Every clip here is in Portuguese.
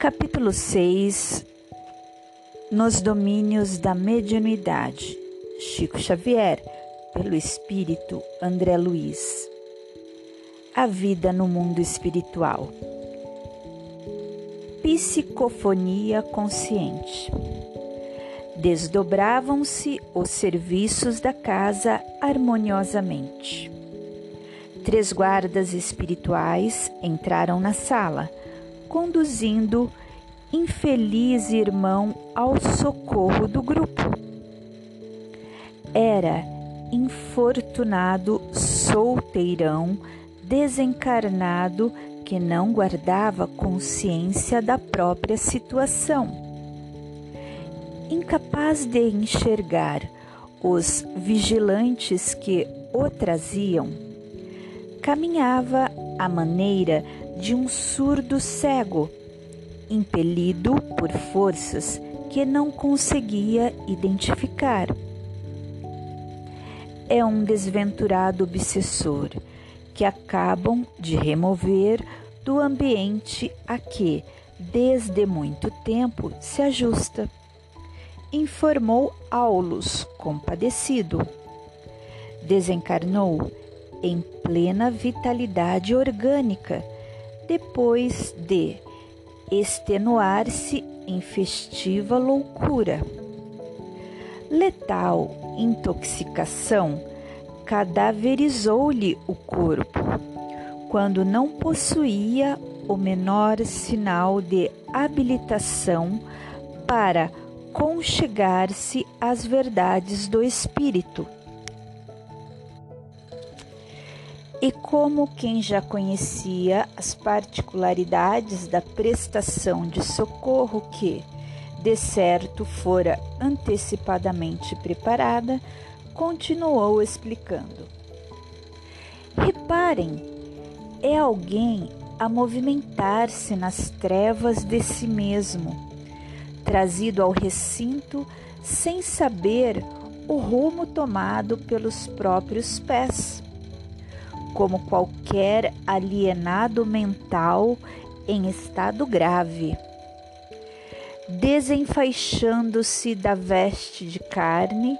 Capítulo 6 Nos domínios da mediunidade. Chico Xavier, pelo espírito André Luiz. A vida no mundo espiritual. Psicofonia consciente. Desdobravam-se os serviços da casa harmoniosamente. Três guardas espirituais entraram na sala conduzindo infeliz irmão ao socorro do grupo. Era infortunado solteirão, desencarnado que não guardava consciência da própria situação. Incapaz de enxergar os vigilantes que o traziam, caminhava à maneira de um surdo cego, impelido por forças que não conseguia identificar. É um desventurado obsessor que acabam de remover do ambiente a que, desde muito tempo, se ajusta, informou Aulus, compadecido. Desencarnou em plena vitalidade orgânica depois de extenuar-se em festiva loucura. Letal intoxicação cadaverizou-lhe o corpo, quando não possuía o menor sinal de habilitação para conchegar-se às verdades do espírito E como quem já conhecia as particularidades da prestação de socorro que, de certo, fora antecipadamente preparada, continuou explicando. Reparem, é alguém a movimentar-se nas trevas de si mesmo, trazido ao recinto sem saber o rumo tomado pelos próprios pés como qualquer alienado mental em estado grave. Desenfaixando-se da veste de carne,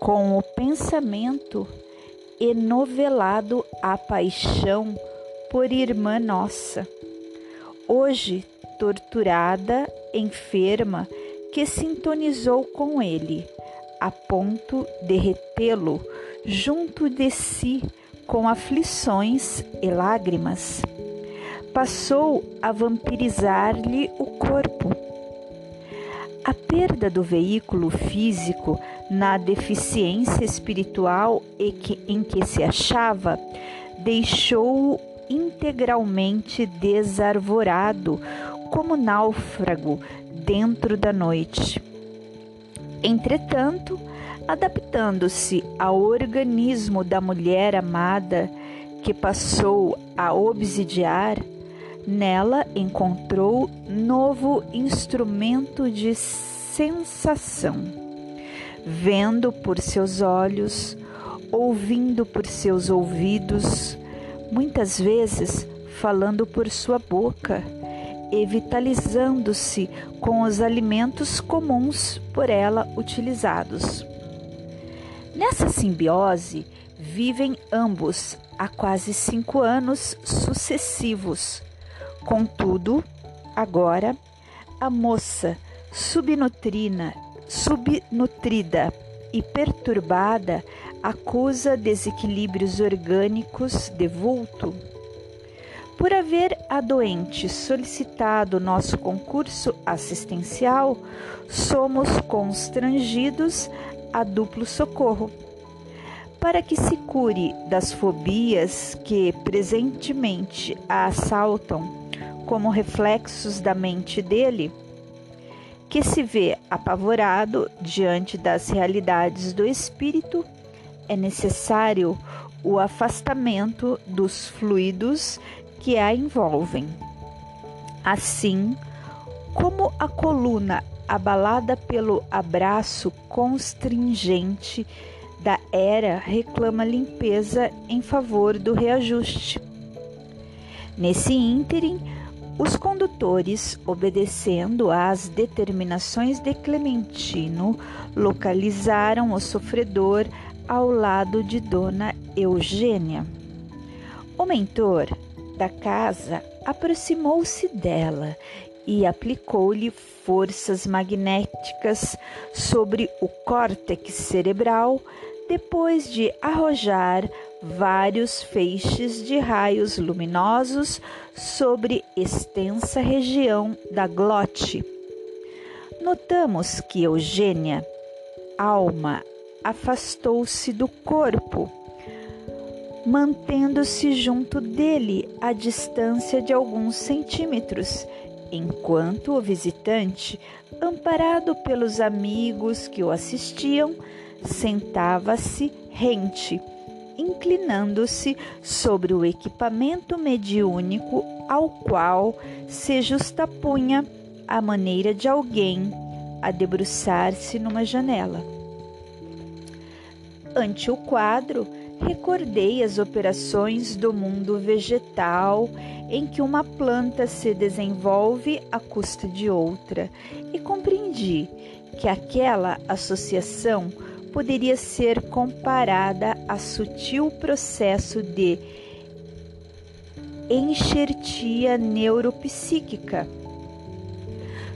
com o pensamento enovelado à paixão por irmã nossa, hoje torturada, enferma, que sintonizou com ele, a ponto de retê-lo junto de si com aflições e lágrimas, passou a vampirizar-lhe o corpo. A perda do veículo físico na deficiência espiritual em que se achava deixou-o integralmente desarvorado, como náufrago dentro da noite. Entretanto, adaptando-se ao organismo da mulher amada que passou a obsidiar, nela encontrou novo instrumento de sensação. Vendo por seus olhos, ouvindo por seus ouvidos, muitas vezes falando por sua boca e vitalizando-se com os alimentos comuns por ela utilizados. Nessa simbiose vivem ambos há quase cinco anos sucessivos. Contudo, agora, a moça subnutrina, subnutrida e perturbada acusa desequilíbrios orgânicos de vulto. Por haver a doente solicitado nosso concurso assistencial, somos constrangidos a duplo socorro. Para que se cure das fobias que presentemente a assaltam como reflexos da mente dele, que se vê apavorado diante das realidades do espírito, é necessário o afastamento dos fluidos que a envolvem. Assim, como a coluna abalada pelo abraço constringente da era, reclama limpeza em favor do reajuste. Nesse ínterim, Os condutores, obedecendo às determinações de Clementino, localizaram o sofredor ao lado de Dona Eugênia. O mentor da casa aproximou-se dela e aplicou-lhe forças magnéticas sobre o córtex cerebral, depois de arrojar vários feixes de raios luminosos sobre extensa região da glote. Notamos que Eugênia, alma, afastou-se do corpo, mantendo-se junto dele a distância de alguns centímetros, enquanto o visitante, amparado pelos amigos que o assistiam, sentava-se rente inclinando-se sobre o equipamento mediúnico ao qual se justapunha a maneira de alguém a debruçar-se numa janela. Ante o quadro, recordei as operações do mundo vegetal em que uma planta se desenvolve à custa de outra e compreendi que aquela associação poderia ser comparada a sutil processo de enxertia neuropsíquica.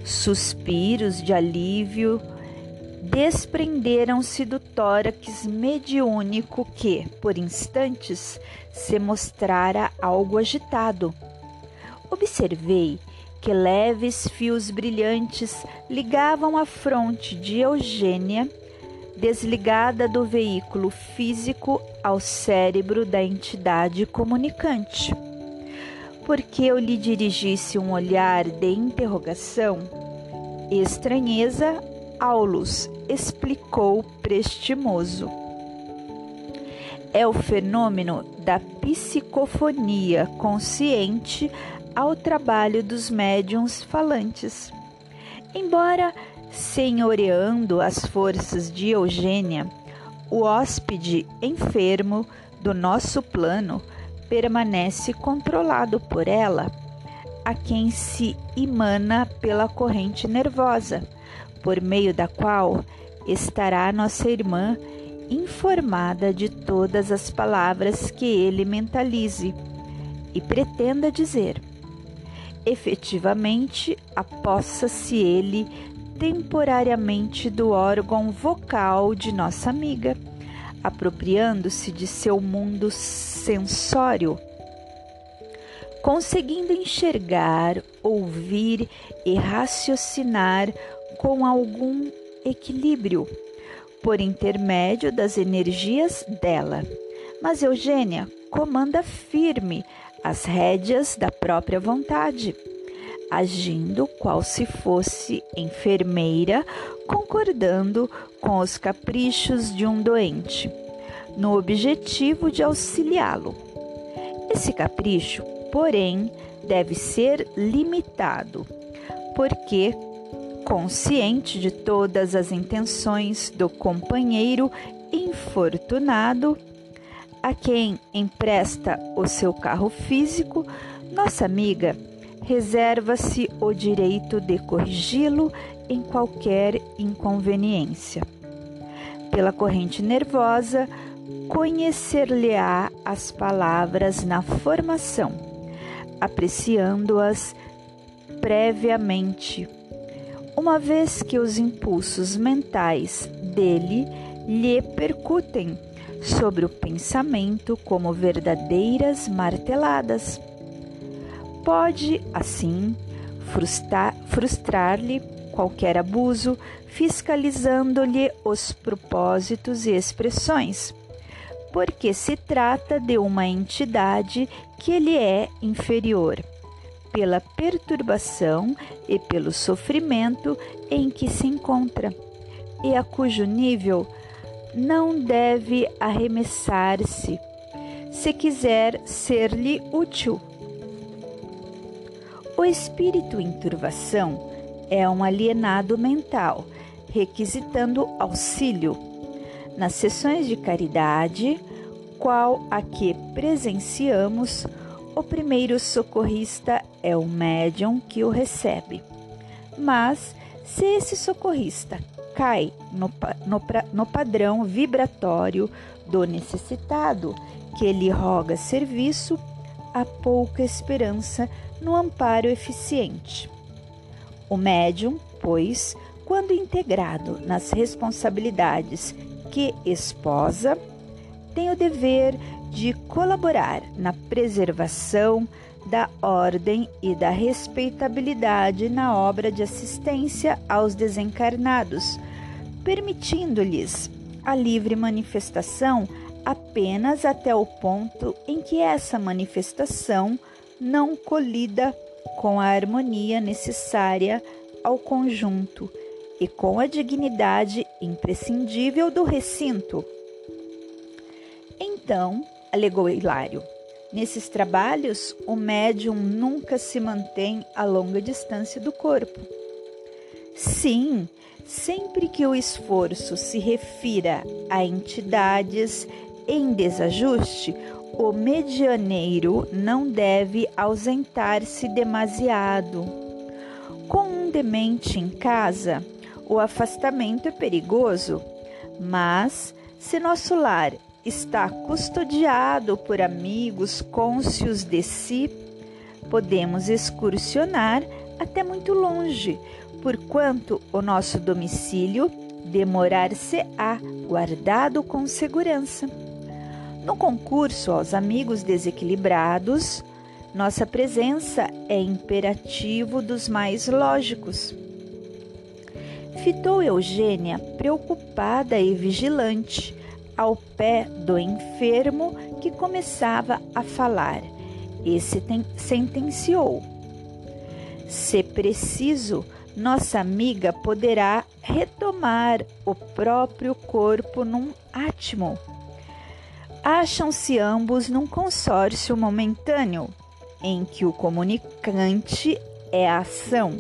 Suspiros de alívio desprenderam-se do tórax mediúnico que, por instantes, se mostrara algo agitado. Observei que leves fios brilhantes ligavam a fronte de Eugênia desligada do veículo físico ao cérebro da entidade comunicante. Porque eu lhe dirigisse um olhar de interrogação, estranheza, Aulus explicou prestimoso. É o fenômeno da psicofonia consciente ao trabalho dos médiums falantes. Embora senhoreando as forças de Eugênia, o hóspede enfermo do nosso plano permanece controlado por ela, a quem se emana pela corrente nervosa, por meio da qual estará nossa irmã informada de todas as palavras que ele mentalize e pretenda dizer. Efetivamente, apossa-se ele temporariamente do órgão vocal de nossa amiga, apropriando-se de seu mundo sensório, conseguindo enxergar, ouvir e raciocinar com algum equilíbrio por intermédio das energias dela. Mas Eugênia comanda firme as rédeas da própria vontade agindo qual se fosse enfermeira, concordando com os caprichos de um doente, no objetivo de auxiliá-lo. Esse capricho, porém, deve ser limitado, porque, consciente de todas as intenções do companheiro infortunado, a quem empresta o seu carro físico, nossa amiga reserva-se o direito de corrigi-lo em qualquer inconveniência. Pela corrente nervosa, conhecer-lhe-á as palavras na formação, apreciando-as previamente, uma vez que os impulsos mentais dele lhe percutem sobre o pensamento como verdadeiras marteladas pode, assim, frustrar-lhe qualquer abuso, fiscalizando-lhe os propósitos e expressões, porque se trata de uma entidade que lhe é inferior, pela perturbação e pelo sofrimento em que se encontra, e a cujo nível não deve arremessar-se, se quiser ser-lhe útil o espírito em turvação é um alienado mental, requisitando auxílio. Nas sessões de caridade, qual a que presenciamos, o primeiro socorrista é o médium que o recebe. Mas, se esse socorrista cai no, no, no padrão vibratório do necessitado que lhe roga serviço, há pouca esperança no amparo eficiente. O médium, pois, quando integrado nas responsabilidades que esposa, tem o dever de colaborar na preservação da ordem e da respeitabilidade na obra de assistência aos desencarnados, permitindo-lhes a livre manifestação apenas até o ponto em que essa manifestação não colida com a harmonia necessária ao conjunto e com a dignidade imprescindível do recinto. Então, alegou Hilário, nesses trabalhos o médium nunca se mantém a longa distância do corpo. Sim, sempre que o esforço se refira a entidades em desajuste, o medianeiro não deve ausentar-se demasiado. Com um demente em casa, o afastamento é perigoso, mas se nosso lar está custodiado por amigos cônscios de si, podemos excursionar até muito longe, porquanto o nosso domicílio demorar-se-á guardado com segurança. No concurso aos amigos desequilibrados, nossa presença é imperativo dos mais lógicos. Fitou Eugênia preocupada e vigilante ao pé do enfermo que começava a falar e sentenciou: Se preciso, nossa amiga poderá retomar o próprio corpo num átimo. Acham-se ambos num consórcio momentâneo, em que o comunicante é a ação,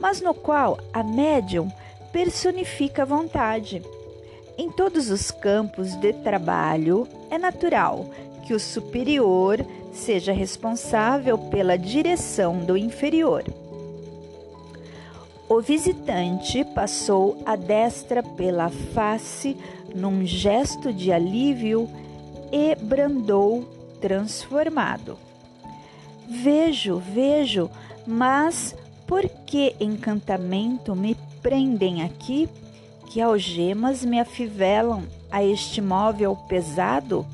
mas no qual a médium personifica a vontade em todos os campos de trabalho, é natural que o superior seja responsável pela direção do inferior. O visitante passou a destra pela face num gesto de alívio e brandou transformado. Vejo, vejo, mas por que encantamento me prendem aqui? Que algemas me afivelam a este móvel pesado?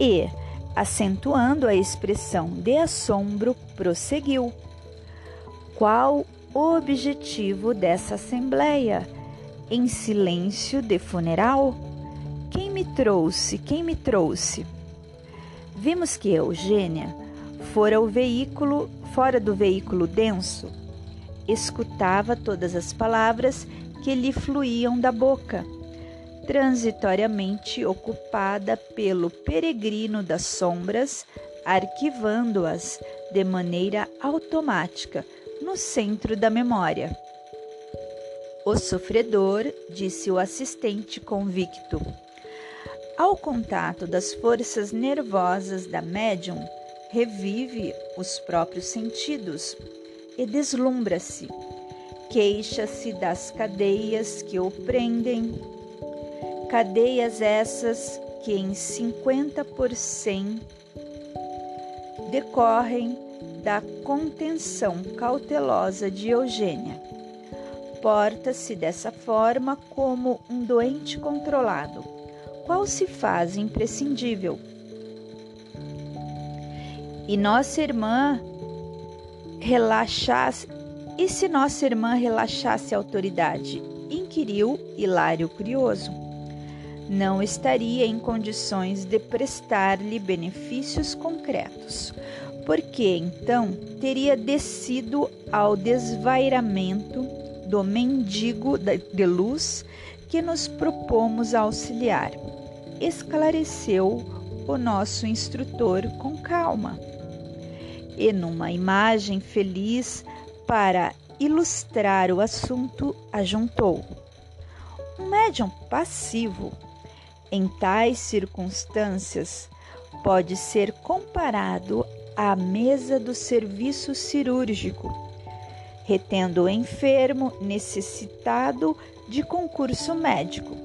E, acentuando a expressão de assombro, prosseguiu: Qual o objetivo dessa assembleia? Em silêncio de funeral? Quem me trouxe? Quem me trouxe? Vimos que Eugênia fora o veículo, fora do veículo denso, escutava todas as palavras que lhe fluíam da boca, transitoriamente ocupada pelo peregrino das sombras, arquivando-as de maneira automática no centro da memória. O sofredor, disse o assistente convicto. Ao contato das forças nervosas da médium, revive os próprios sentidos e deslumbra-se queixa-se das cadeias que o prendem, cadeias essas que em 50% decorrem da contenção cautelosa de Eugênia. Porta-se dessa forma como um doente controlado, qual se faz imprescindível. E nossa irmã relaxasse e se nossa irmã relaxasse a autoridade? inquiriu Hilário curioso. Não estaria em condições de prestar-lhe benefícios concretos, porque então teria descido ao desvairamento do mendigo de luz que nos propomos auxiliar. Esclareceu o nosso instrutor com calma. E numa imagem feliz para ilustrar o assunto, ajuntou: um médium passivo, em tais circunstâncias, pode ser comparado à mesa do serviço cirúrgico, retendo o enfermo necessitado de concurso médico.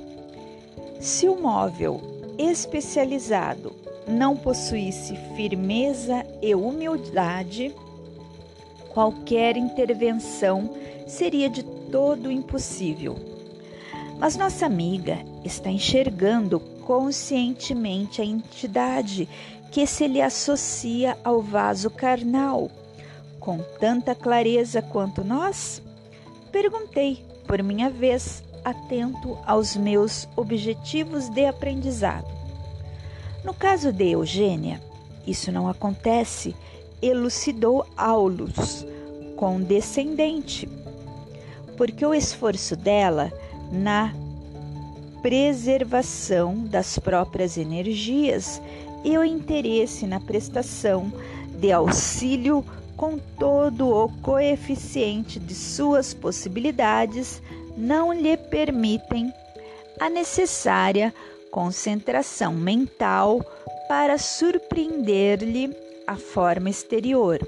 Se o móvel especializado não possuísse firmeza e humildade, qualquer intervenção seria de todo impossível. Mas nossa amiga está enxergando conscientemente a entidade que se lhe associa ao vaso carnal, com tanta clareza quanto nós? Perguntei, por minha vez, atento aos meus objetivos de aprendizado. No caso de Eugênia, isso não acontece, elucidou Aulus, condescendente, porque o esforço dela na preservação das próprias energias e o interesse na prestação de auxílio com todo o coeficiente de suas possibilidades não lhe permitem a necessária concentração mental para surpreender-lhe a forma exterior.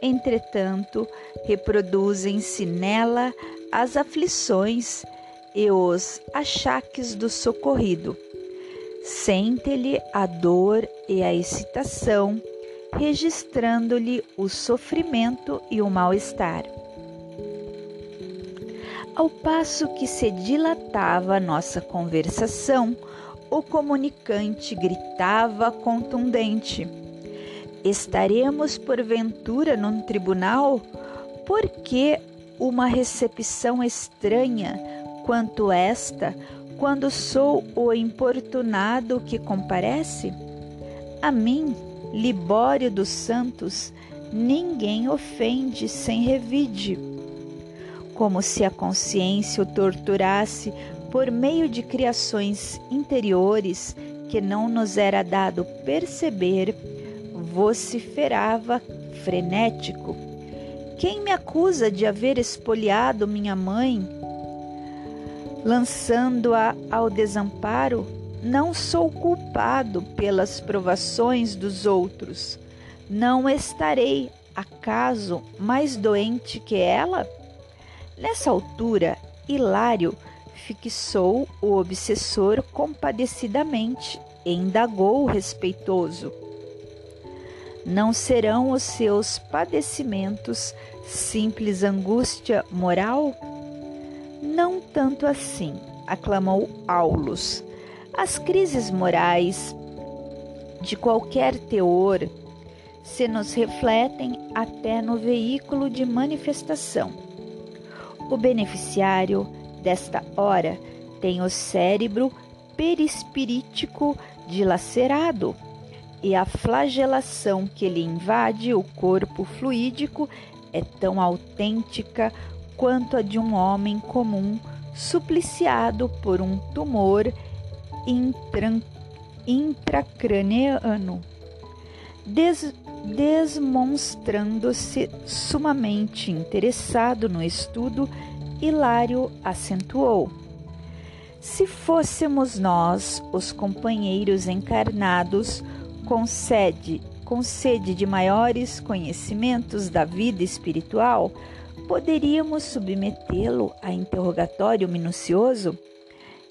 Entretanto, reproduzem-se nela as aflições e os achaques do socorrido. Sente-lhe a dor e a excitação, registrando-lhe o sofrimento e o mal-estar. Ao passo que se dilatava a nossa conversação, o comunicante gritava contundente: Estaremos porventura num tribunal? Por que uma recepção estranha quanto esta, quando sou o importunado que comparece? A mim, Libório dos Santos, ninguém ofende sem revide. Como se a consciência o torturasse por meio de criações interiores que não nos era dado perceber, vociferava frenético. Quem me acusa de haver espoliado minha mãe lançando-a ao desamparo, não sou culpado pelas provações dos outros. Não estarei, acaso, mais doente que ela? Nessa altura, Hilário fixou o obsessor compadecidamente e indagou respeitoso. Não serão os seus padecimentos simples angústia moral? Não tanto assim, aclamou Aulus. As crises morais de qualquer teor se nos refletem até no veículo de manifestação. O beneficiário desta hora tem o cérebro perispirítico dilacerado e a flagelação que lhe invade o corpo fluídico é tão autêntica quanto a de um homem comum supliciado por um tumor intracraniano, des, demonstrando-se sumamente interessado no estudo, Hilário acentuou. Se fôssemos nós, os companheiros encarnados, com sede, com sede de maiores conhecimentos da vida espiritual, Poderíamos submetê-lo a interrogatório minucioso?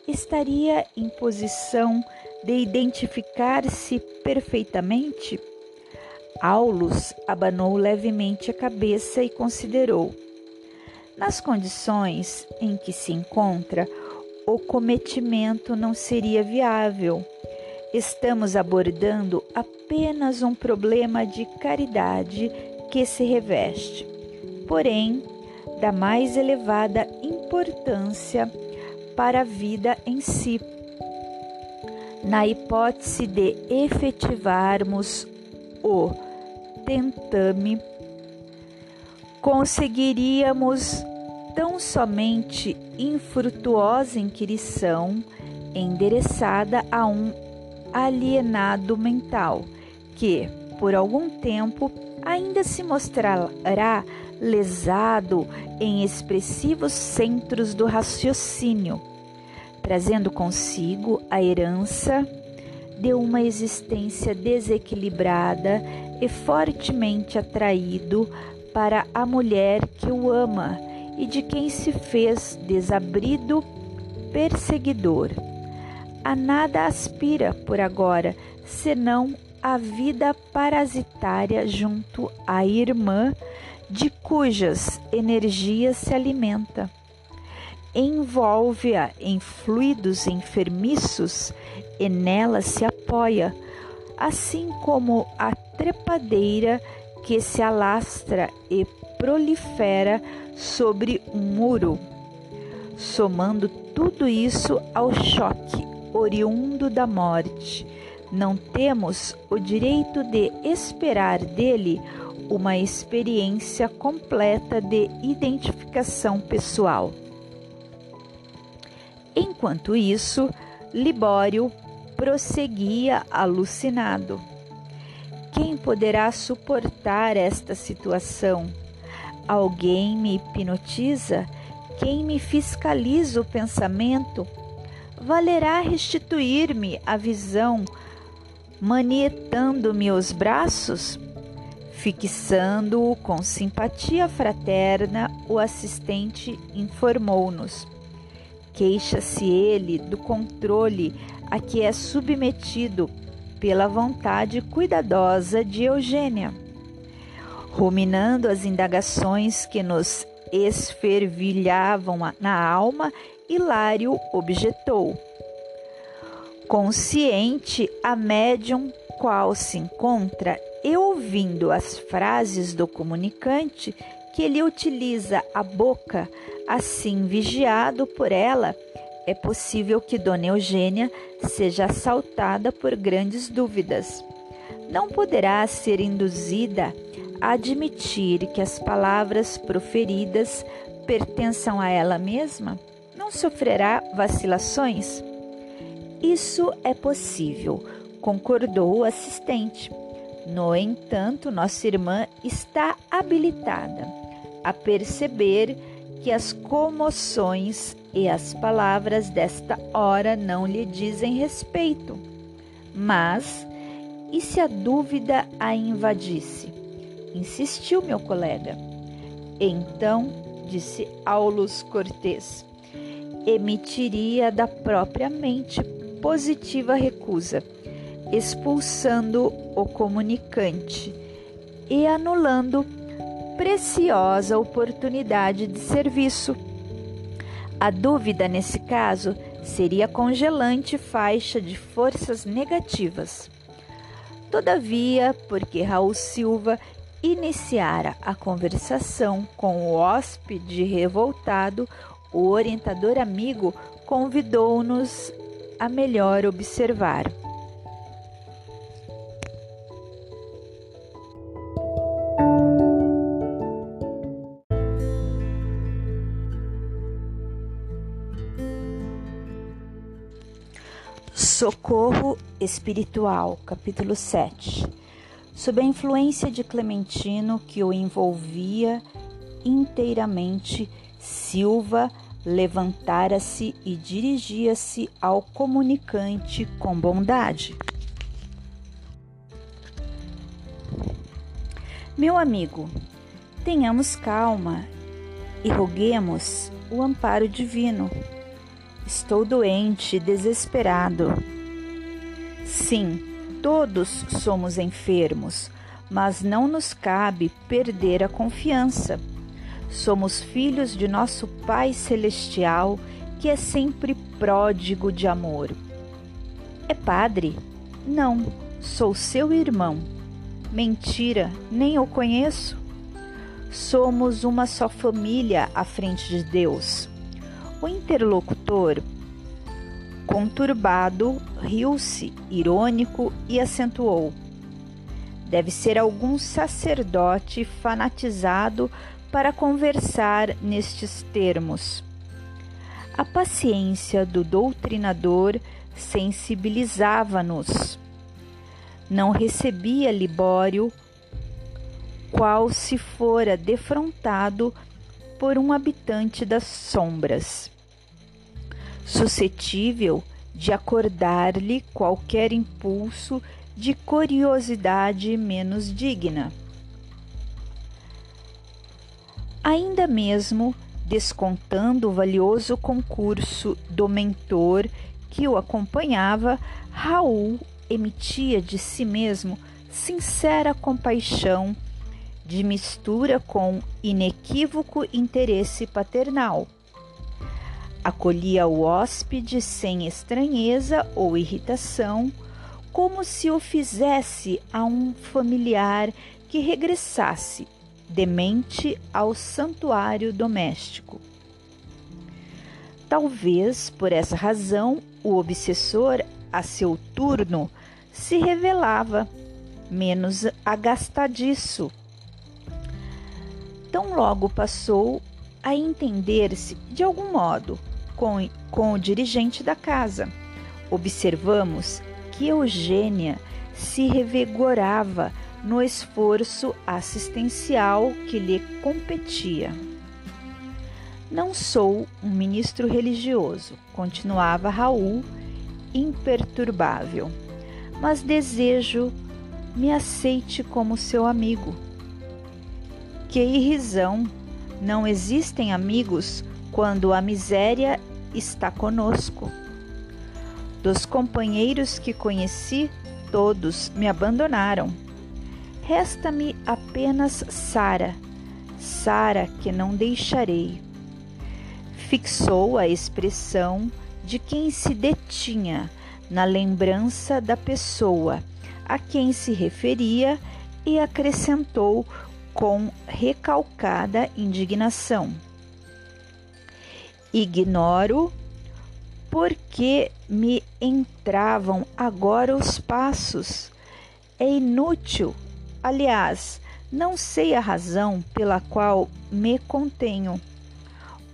Estaria em posição de identificar-se perfeitamente? Aulus abanou levemente a cabeça e considerou. Nas condições em que se encontra, o cometimento não seria viável. Estamos abordando apenas um problema de caridade que se reveste porém da mais elevada importância para a vida em si. Na hipótese de efetivarmos o tentame, conseguiríamos tão somente infrutuosa inquirição endereçada a um alienado mental que, por algum tempo, ainda se mostrará lesado em expressivos centros do raciocínio, trazendo consigo a herança de uma existência desequilibrada e fortemente atraído para a mulher que o ama e de quem se fez desabrido perseguidor. A nada aspira por agora, senão a vida parasitária junto à irmã de cujas energias se alimenta. Envolve-a em fluidos enfermiços e nela se apoia, assim como a trepadeira que se alastra e prolifera sobre um muro, somando tudo isso ao choque oriundo da morte. Não temos o direito de esperar dele uma experiência completa de identificação pessoal. Enquanto isso, Libório prosseguia alucinado. Quem poderá suportar esta situação? Alguém me hipnotiza? Quem me fiscaliza o pensamento? Valerá restituir-me a visão, manietando-me os braços? Fixando-o com simpatia fraterna, o assistente informou-nos. Queixa-se ele do controle a que é submetido pela vontade cuidadosa de Eugênia. Ruminando as indagações que nos esfervilhavam na alma, Hilário objetou. Consciente, a médium qual se encontra e ouvindo as frases do comunicante que ele utiliza a boca, assim vigiado por ela, é possível que Dona Eugênia seja assaltada por grandes dúvidas. Não poderá ser induzida a admitir que as palavras proferidas pertençam a ela mesma? Não sofrerá vacilações? Isso é possível, concordou o assistente. No entanto, nossa irmã está habilitada a perceber que as comoções e as palavras desta hora não lhe dizem respeito. Mas, e se a dúvida a invadisse? Insistiu meu colega. Então, disse Aulus Cortês, emitiria da própria mente positiva recusa, expulsando o comunicante e anulando preciosa oportunidade de serviço. A dúvida, nesse caso, seria congelante faixa de forças negativas. Todavia, porque Raul Silva iniciara a conversação com o hóspede revoltado, o orientador amigo convidou-nos a melhor observar. Socorro Espiritual, capítulo 7. Sob a influência de Clementino, que o envolvia inteiramente, Silva levantara-se e dirigia-se ao comunicante com bondade. Meu amigo, tenhamos calma e roguemos o amparo divino. Estou doente, desesperado. Sim, todos somos enfermos, mas não nos cabe perder a confiança. Somos filhos de nosso Pai Celestial, que é sempre pródigo de amor. É padre? Não, sou seu irmão. Mentira, nem o conheço. Somos uma só família à frente de Deus. O interlocutor, conturbado, riu-se, irônico, e acentuou: Deve ser algum sacerdote fanatizado para conversar nestes termos. A paciência do doutrinador sensibilizava-nos. Não recebia Libório, qual se fora defrontado por um habitante das sombras. Suscetível de acordar-lhe qualquer impulso de curiosidade menos digna. Ainda mesmo descontando o valioso concurso do mentor que o acompanhava, Raul emitia de si mesmo sincera compaixão, de mistura com inequívoco interesse paternal. Acolhia o hóspede sem estranheza ou irritação, como se o fizesse a um familiar que regressasse demente ao santuário doméstico. Talvez por essa razão o obsessor, a seu turno, se revelava menos agastadiço. Tão logo passou a entender-se de algum modo com, com o dirigente da casa. Observamos que Eugênia se revigorava no esforço assistencial que lhe competia. Não sou um ministro religioso, continuava Raul, imperturbável, mas desejo me aceite como seu amigo. Que irrisão! Não existem amigos quando a miséria está conosco. Dos companheiros que conheci, todos me abandonaram. Resta-me apenas Sara, Sara que não deixarei fixou a expressão de quem se detinha na lembrança da pessoa a quem se referia e acrescentou com recalcada indignação: Ignoro por que me entravam agora os passos. É inútil. Aliás, não sei a razão pela qual me contenho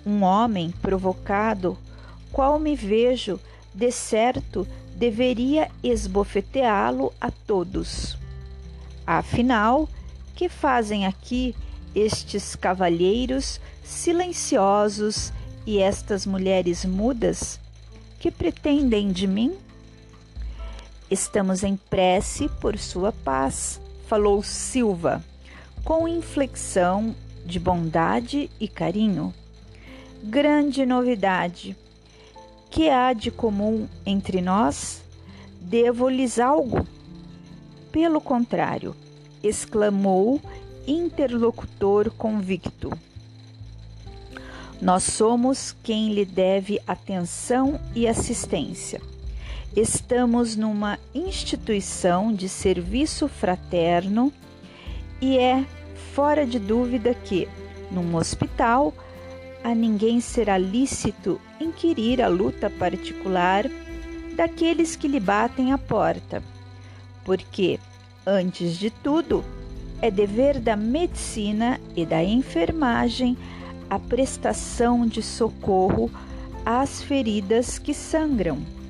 um homem provocado, qual me vejo, de certo deveria esbofeteá-lo a todos. Afinal, que fazem aqui estes cavalheiros silenciosos e estas mulheres mudas? Que pretendem de mim? Estamos em prece por sua paz, falou Silva, com inflexão de bondade e carinho grande novidade. Que há de comum entre nós? Devo-lhes algo? Pelo contrário, exclamou interlocutor convicto. Nós somos quem lhe deve atenção e assistência. Estamos numa instituição de serviço fraterno e é fora de dúvida que, num hospital, a ninguém será lícito inquirir a luta particular daqueles que lhe batem a porta, porque, antes de tudo, é dever da medicina e da enfermagem a prestação de socorro às feridas que sangram.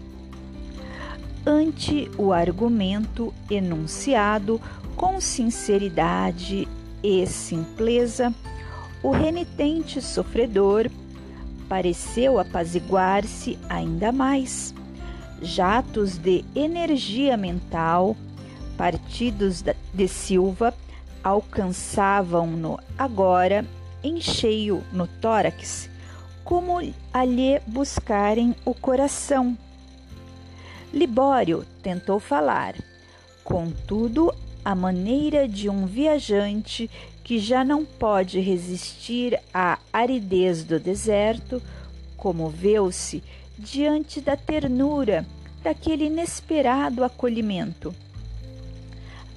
Ante o argumento enunciado com sinceridade e simpleza, o renitente sofredor pareceu apaziguar-se ainda mais. Jatos de energia mental, partidos de Silva, alcançavam-no agora em cheio no tórax, como a lhe buscarem o coração. Libório tentou falar, contudo, a maneira de um viajante que já não pode resistir à aridez do deserto, comoveu-se diante da ternura daquele inesperado acolhimento.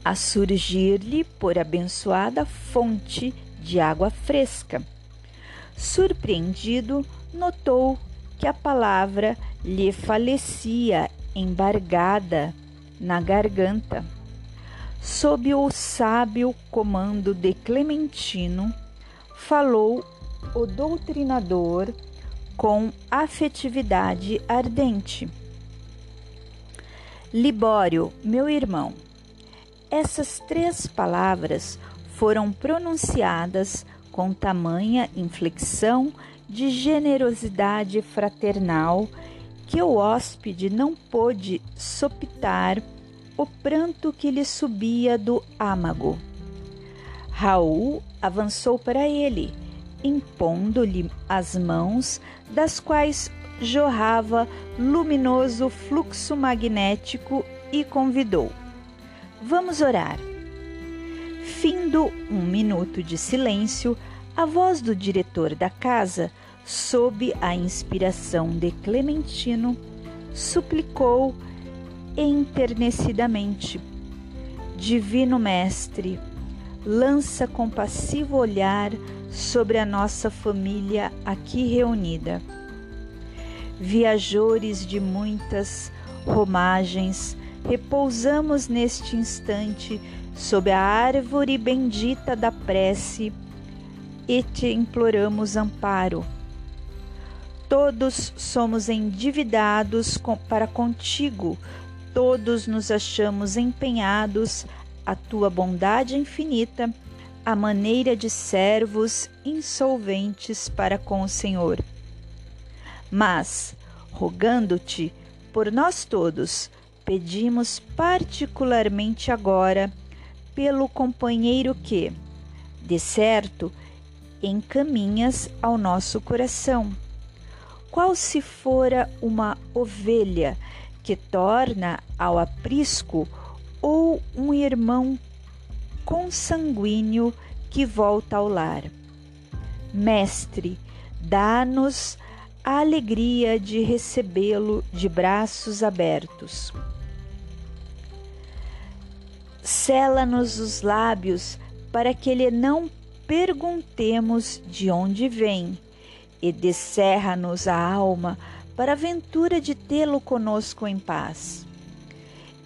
A surgir-lhe por abençoada fonte de água fresca. Surpreendido, notou que a palavra lhe falecia embargada na garganta sob o sábio comando de Clementino, falou o doutrinador com afetividade ardente. Libório, meu irmão, essas três palavras foram pronunciadas com tamanha inflexão de generosidade fraternal que o hóspede não pôde sopitar o pranto que lhe subia do âmago. Raul avançou para ele, impondo-lhe as mãos, das quais jorrava luminoso fluxo magnético, e convidou: Vamos orar. Findo um minuto de silêncio, a voz do diretor da casa, sob a inspiração de Clementino, suplicou enternecidamente: Divino Mestre, lança compassivo olhar sobre a nossa família aqui reunida. Viajores de muitas romagens, repousamos neste instante sob a árvore bendita da prece e te imploramos amparo. Todos somos endividados com, para contigo, todos nos achamos empenhados à tua bondade infinita, à maneira de servos insolventes para com o Senhor. Mas, rogando-te por nós todos, pedimos particularmente agora pelo companheiro que, de certo, encaminhas ao nosso coração. Qual se fora uma ovelha que torna ao aprisco ou um irmão consanguíneo que volta ao lar. Mestre, dá-nos a alegria de recebê-lo de braços abertos. Sela-nos os lábios para que lhe não perguntemos de onde vem, e descerra-nos a alma para a ventura de tê-lo conosco em paz.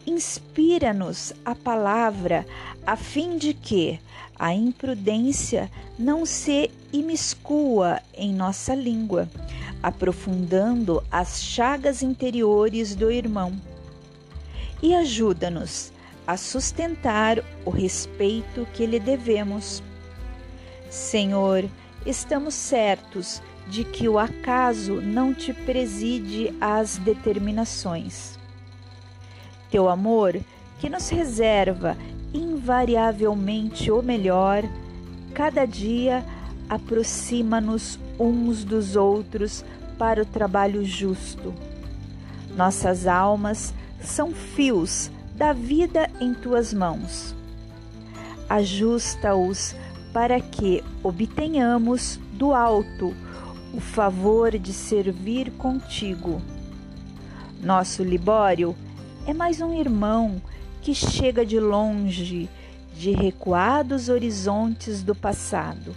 Inspira-nos a palavra, a fim de que a imprudência não se imiscua em nossa língua, aprofundando as chagas interiores do irmão. E ajuda-nos a sustentar o respeito que lhe devemos. Senhor, estamos certos de que o acaso não te preside às determinações. Teu amor, que nos reserva invariavelmente o melhor, cada dia aproxima-nos uns dos outros para o trabalho justo. Nossas almas são fios da vida em tuas mãos. Ajusta-os para que obtenhamos do alto o favor de servir contigo. Nosso Libório é mais um irmão que chega de longe, de recuados horizontes do passado.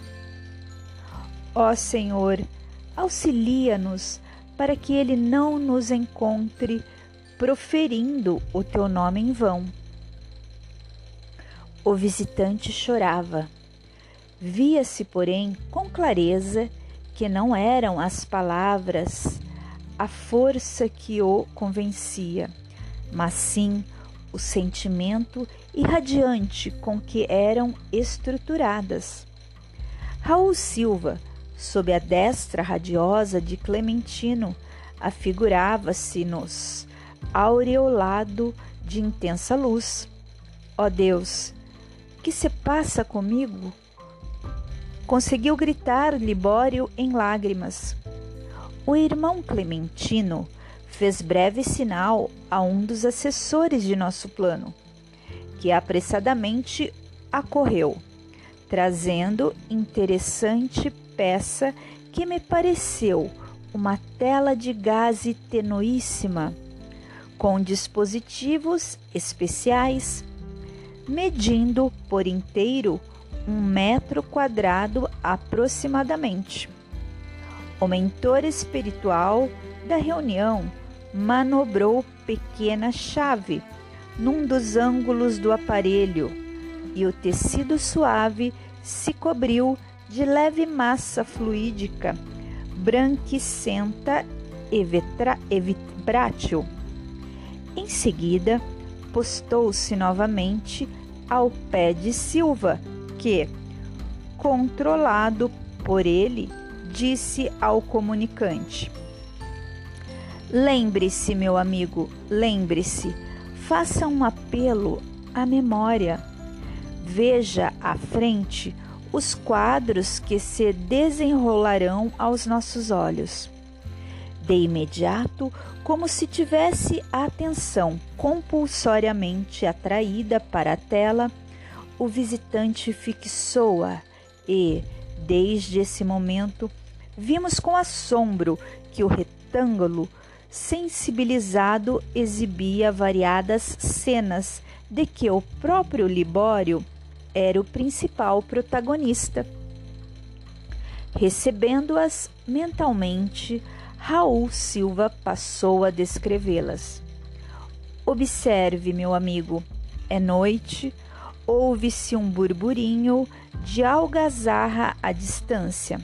Ó Senhor, auxilia-nos para que ele não nos encontre proferindo o teu nome em vão. O visitante chorava. Via-se, porém, com clareza que não eram as palavras a força que o convencia, mas sim o sentimento irradiante com que eram estruturadas. Raul Silva, sob a destra radiosa de Clementino, afigurava-se-nos aureolado de intensa luz. Ó oh Deus, que se passa comigo? Conseguiu gritar Libório em lágrimas. O irmão Clementino fez breve sinal a um dos assessores de nosso plano, que apressadamente acorreu, trazendo interessante peça que me pareceu uma tela de gaze tenuíssima com dispositivos especiais, medindo por inteiro um metro quadrado aproximadamente. O mentor espiritual da reunião manobrou pequena chave num dos ângulos do aparelho e o tecido suave se cobriu de leve massa fluídica, branquicenta e, e vibrátil. Em seguida, postou-se novamente ao pé de Silva, que, controlado por ele, disse ao comunicante: Lembre-se, meu amigo, lembre-se, faça um apelo à memória. Veja à frente os quadros que se desenrolarão aos nossos olhos. De imediato, como se tivesse a atenção compulsoriamente atraída para a tela, o visitante fixou-a e, desde esse momento, vimos com assombro que o retângulo sensibilizado exibia variadas cenas de que o próprio Libório era o principal protagonista. Recebendo-as mentalmente, Raul Silva passou a descrevê-las. Observe, meu amigo, é noite, ouve-se um burburinho de algazarra à distância.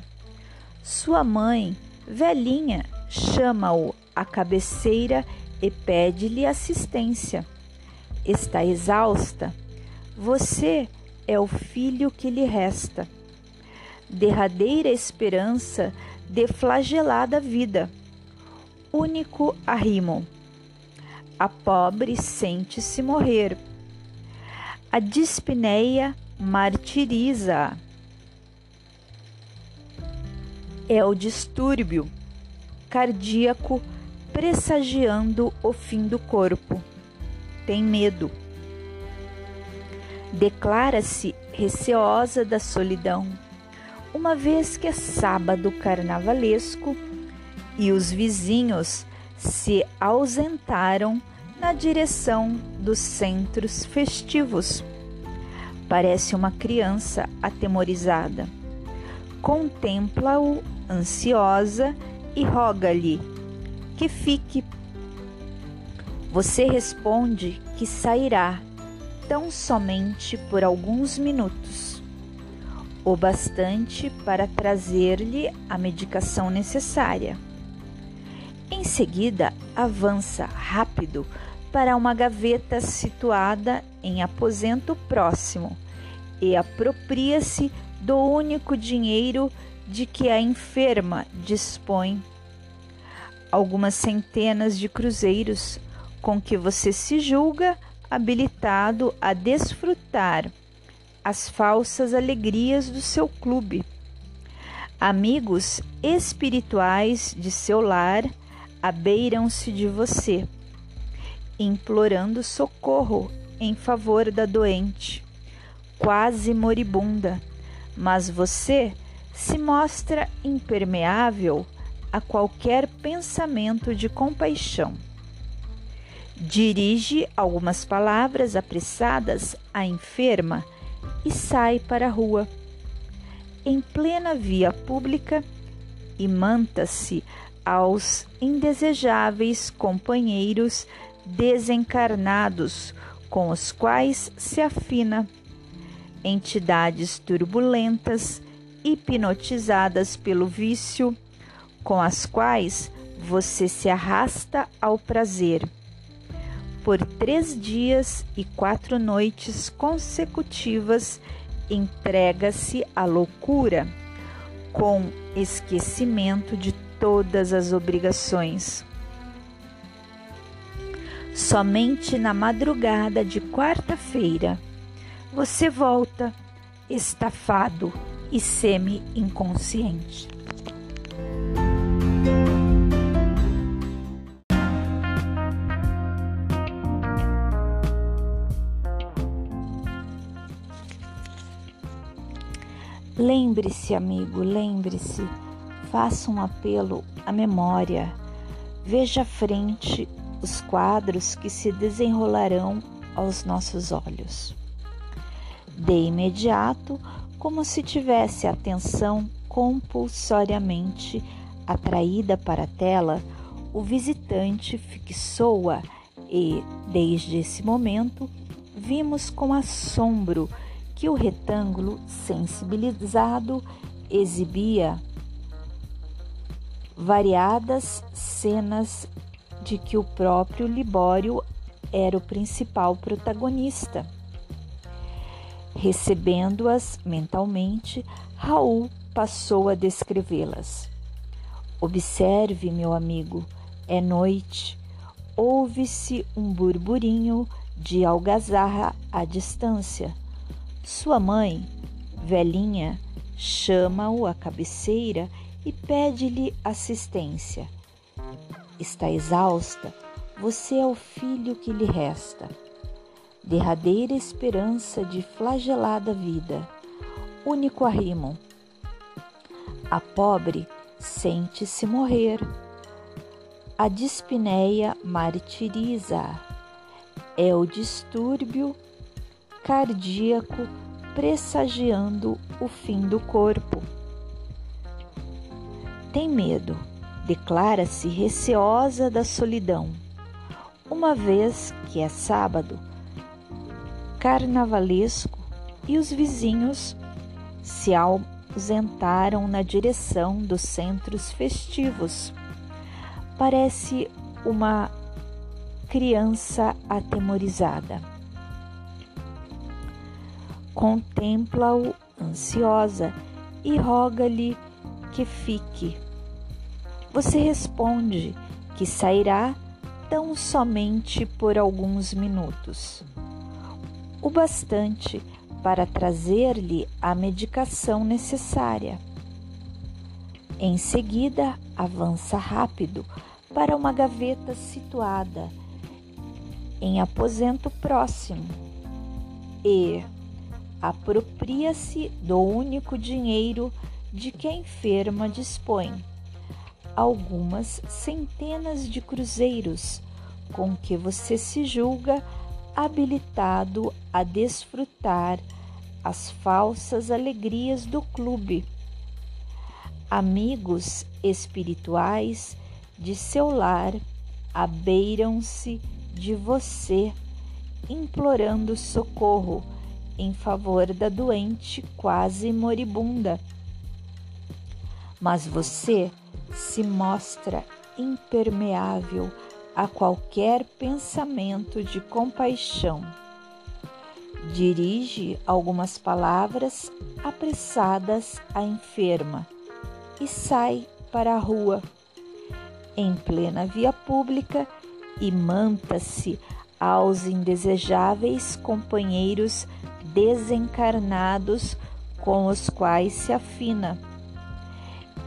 Sua mãe, velhinha, chama-o à cabeceira e pede-lhe assistência. Está exausta. Você é o filho que lhe resta. Derradeira esperança de flagelada vida. Único arrimo. A pobre sente-se morrer. A dispneia martiriza. É o distúrbio cardíaco pressagiando o fim do corpo. Tem medo. Declara-se receosa da solidão uma vez que é sábado carnavalesco e os vizinhos se ausentaram na direção dos centros festivos. Parece uma criança atemorizada. Contempla-o ansiosa e roga-lhe que fique. Você responde que sairá tão somente por alguns minutos o bastante para trazer-lhe a medicação necessária. Em seguida, avança rápido para uma gaveta situada em aposento próximo e apropria-se do único dinheiro de que a enferma dispõe. Algumas centenas de cruzeiros com que você se julga habilitado a desfrutar as falsas alegrias do seu clube. Amigos espirituais de seu lar abeiram-se de você, implorando socorro em favor da doente, quase moribunda, mas você se mostra impermeável a qualquer pensamento de compaixão. Dirige algumas palavras apressadas à enferma e sai para a rua. Em plena via pública, e manta-se aos indesejáveis companheiros desencarnados com os quais se afina. Entidades turbulentas, hipnotizadas pelo vício, com as quais você se arrasta ao prazer por três dias e quatro noites consecutivas, entrega-se à loucura, com esquecimento de todas as obrigações. Somente na madrugada de quarta-feira você volta estafado e semi-inconsciente. Lembre-se, amigo, lembre-se, faça um apelo à memória. Veja à frente os quadros que se desenrolarão aos nossos olhos. De imediato, como se tivesse a atenção compulsoriamente atraída para a tela, o visitante fixou-a e, desde esse momento, vimos com assombro que o retângulo sensibilizado exibia variadas cenas de que o próprio Libório era o principal protagonista. Recebendo-as mentalmente, Raul passou a descrevê-las. Observe, meu amigo, É noite. Ouve-se um burburinho de algazarra à distância. Sua mãe, velhinha, chama-o à cabeceira e pede-lhe assistência. Está exausta, você é o filho que lhe resta. Derradeira esperança de flagelada vida, único arrimo. A pobre sente-se morrer. A dispneia martiriza. É o distúrbio cardíaco pressagiando o fim do corpo. Tem medo, declara-se receosa da solidão. Uma vez que é sábado, carnavalesco, e os vizinhos se ausentaram na direção dos centros festivos. Parece uma criança atemorizada contempla-o ansiosa e roga-lhe que fique. Você responde que sairá tão somente por alguns minutos, o bastante para trazer-lhe a medicação necessária. Em seguida, avança rápido para uma gaveta situada em aposento próximo e apropria-se do único dinheiro de que a enferma dispõe, algumas centenas de cruzeiros com que você se julga habilitado a desfrutar as falsas alegrias do clube. Amigos espirituais de seu lar abeiram-se de você, implorando socorro em favor da doente quase moribunda. Mas você se mostra impermeável a qualquer pensamento de compaixão. Dirige algumas palavras apressadas à enferma e sai para a rua. Em plena via pública, e manta-se aos indesejáveis companheiros desencarnados com os quais se afina.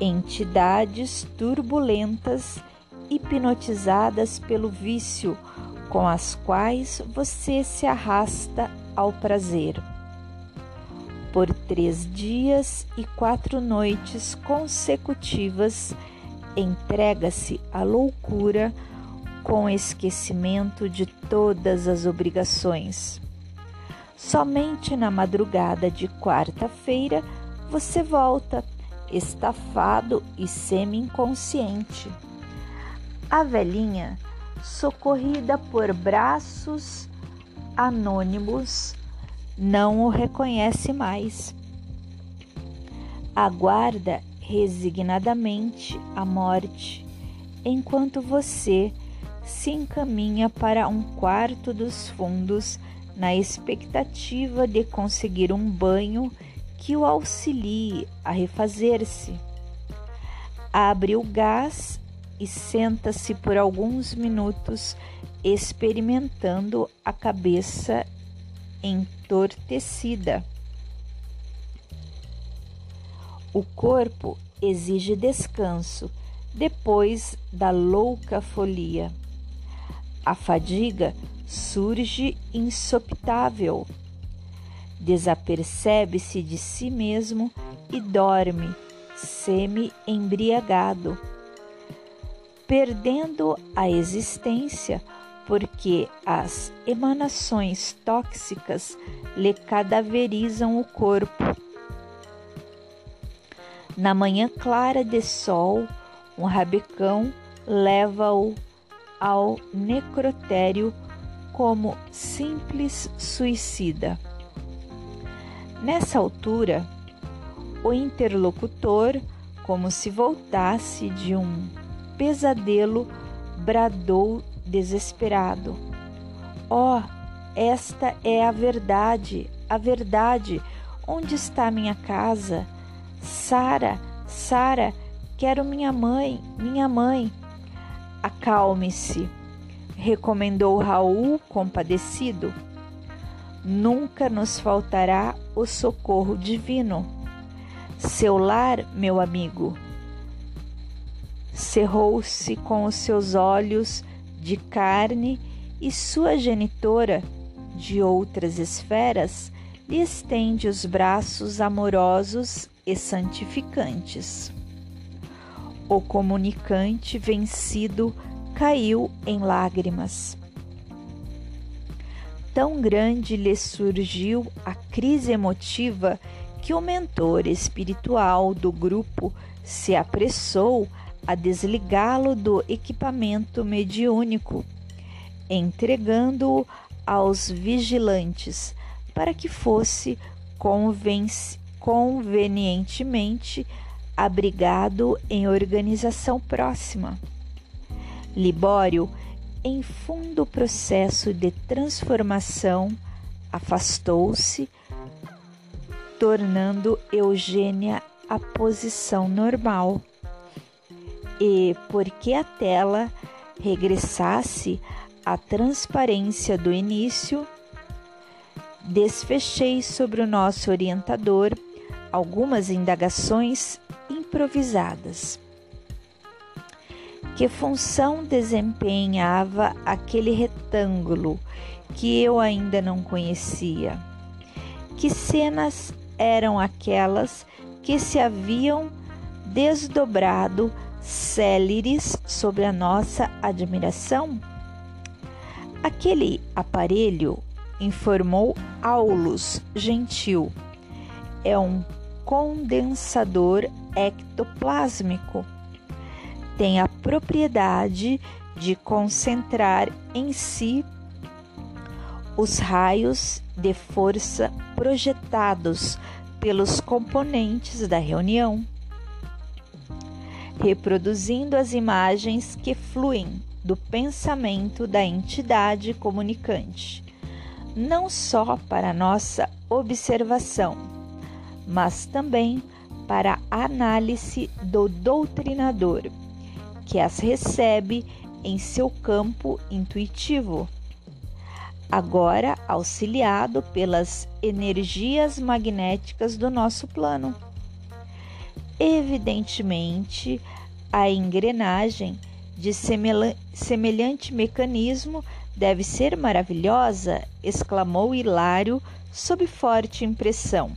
Entidades turbulentas, hipnotizadas pelo vício, com as quais você se arrasta ao prazer. Por três dias e quatro noites consecutivas, entrega-se à loucura com esquecimento de todas as obrigações. Somente na madrugada de quarta-feira você volta, estafado e semi-inconsciente. A velhinha, socorrida por braços anônimos, não o reconhece mais. Aguarda resignadamente a morte, enquanto você se encaminha para um quarto dos fundos na expectativa de conseguir um banho que o auxilie a refazer-se. Abre o gás e senta-se por alguns minutos experimentando a cabeça entortecida. O corpo exige descanso depois da louca folia. A fadiga surge insopitável. Desapercebe-se de si mesmo e dorme, semi-embriagado, perdendo a existência porque as emanações tóxicas lhe cadaverizam o corpo. Na manhã clara de sol, um rabecão leva-o ao necrotério como simples suicida. Nessa altura, o interlocutor, como se voltasse de um pesadelo, bradou desesperado: Oh, esta é a verdade, a verdade. Onde está minha casa? Sara, Sara, quero minha mãe, minha mãe. Acalme-se, recomendou Raul compadecido. Nunca nos faltará o socorro divino. Seu lar, meu amigo, cerrou-se com os seus olhos de carne e sua genitora, de outras esferas, lhe estende os braços amorosos e santificantes. O comunicante vencido caiu em lágrimas. Tão grande lhe surgiu a crise emotiva que o mentor espiritual do grupo se apressou a desligá-lo do equipamento mediúnico, entregando-o aos vigilantes para que fosse convenientemente abrigado em organização próxima. Libório, em fundo processo de transformação, afastou-se, tornando Eugênia a posição normal. E porque a tela regressasse à transparência do início, desfechei sobre o nosso orientador algumas indagações improvisadas. Que função desempenhava aquele retângulo que eu ainda não conhecia? Que cenas eram aquelas que se haviam desdobrado céleres sobre a nossa admiração? Aquele aparelho informou Aulus Gentil. É um condensador ectoplásmico. Tem a propriedade de concentrar em si os raios de força projetados pelos componentes da reunião, reproduzindo as imagens que fluem do pensamento da entidade comunicante não só para nossa observação, mas também para a análise do doutrinador, que as recebe em seu campo intuitivo, agora auxiliado pelas energias magnéticas do nosso plano. Evidentemente, a engrenagem de semelhante mecanismo Deve ser maravilhosa! exclamou Hilário sob forte impressão.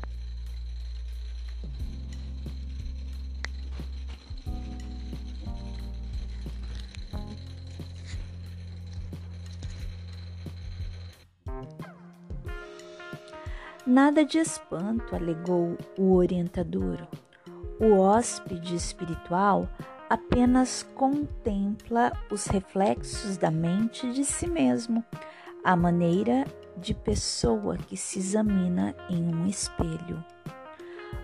Nada de espanto, alegou o orientador. O hóspede espiritual apenas contempla os reflexos da mente de si mesmo, a maneira de pessoa que se examina em um espelho.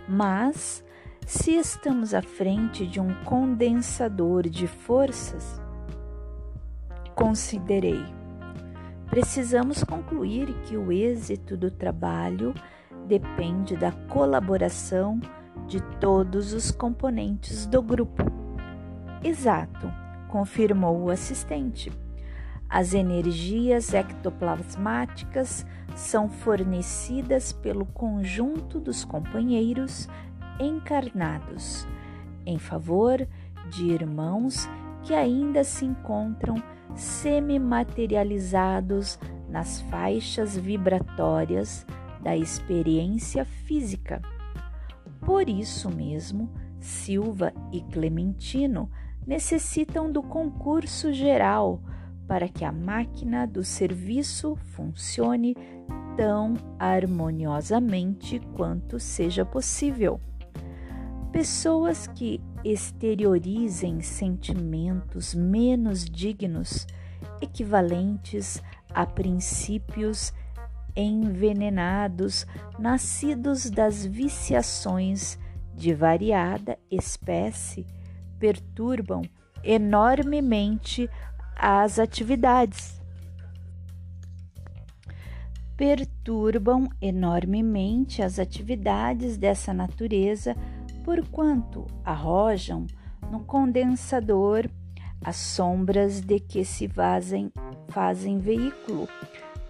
Mas, se estamos à frente de um condensador de forças, considerei, precisamos concluir que o êxito do trabalho depende da colaboração de todos os componentes do grupo Exato, confirmou o assistente. As energias ectoplasmáticas são fornecidas pelo conjunto dos companheiros encarnados em favor de irmãos que ainda se encontram semimaterializados nas faixas vibratórias da experiência física. Por isso mesmo, Silva e Clementino necessitam do concurso geral para que a máquina do serviço funcione tão harmoniosamente quanto seja possível. Pessoas que exteriorizem sentimentos menos dignos, equivalentes a princípios envenenados nascidos das viciações de variada espécie, perturbam enormemente as atividades. Perturbam enormemente as atividades dessa natureza, porquanto arrojam no condensador as sombras de que se vazem, fazem veículo,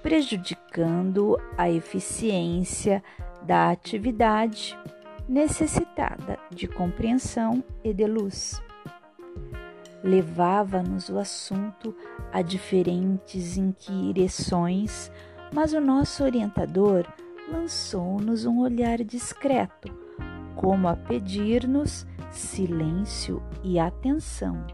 prejudicando a eficiência da atividade necessitada de compreensão e de luz. Levava-nos o assunto a diferentes inquireções, mas o nosso orientador lançou-nos um olhar discreto, como a pedir-nos silêncio e atenção.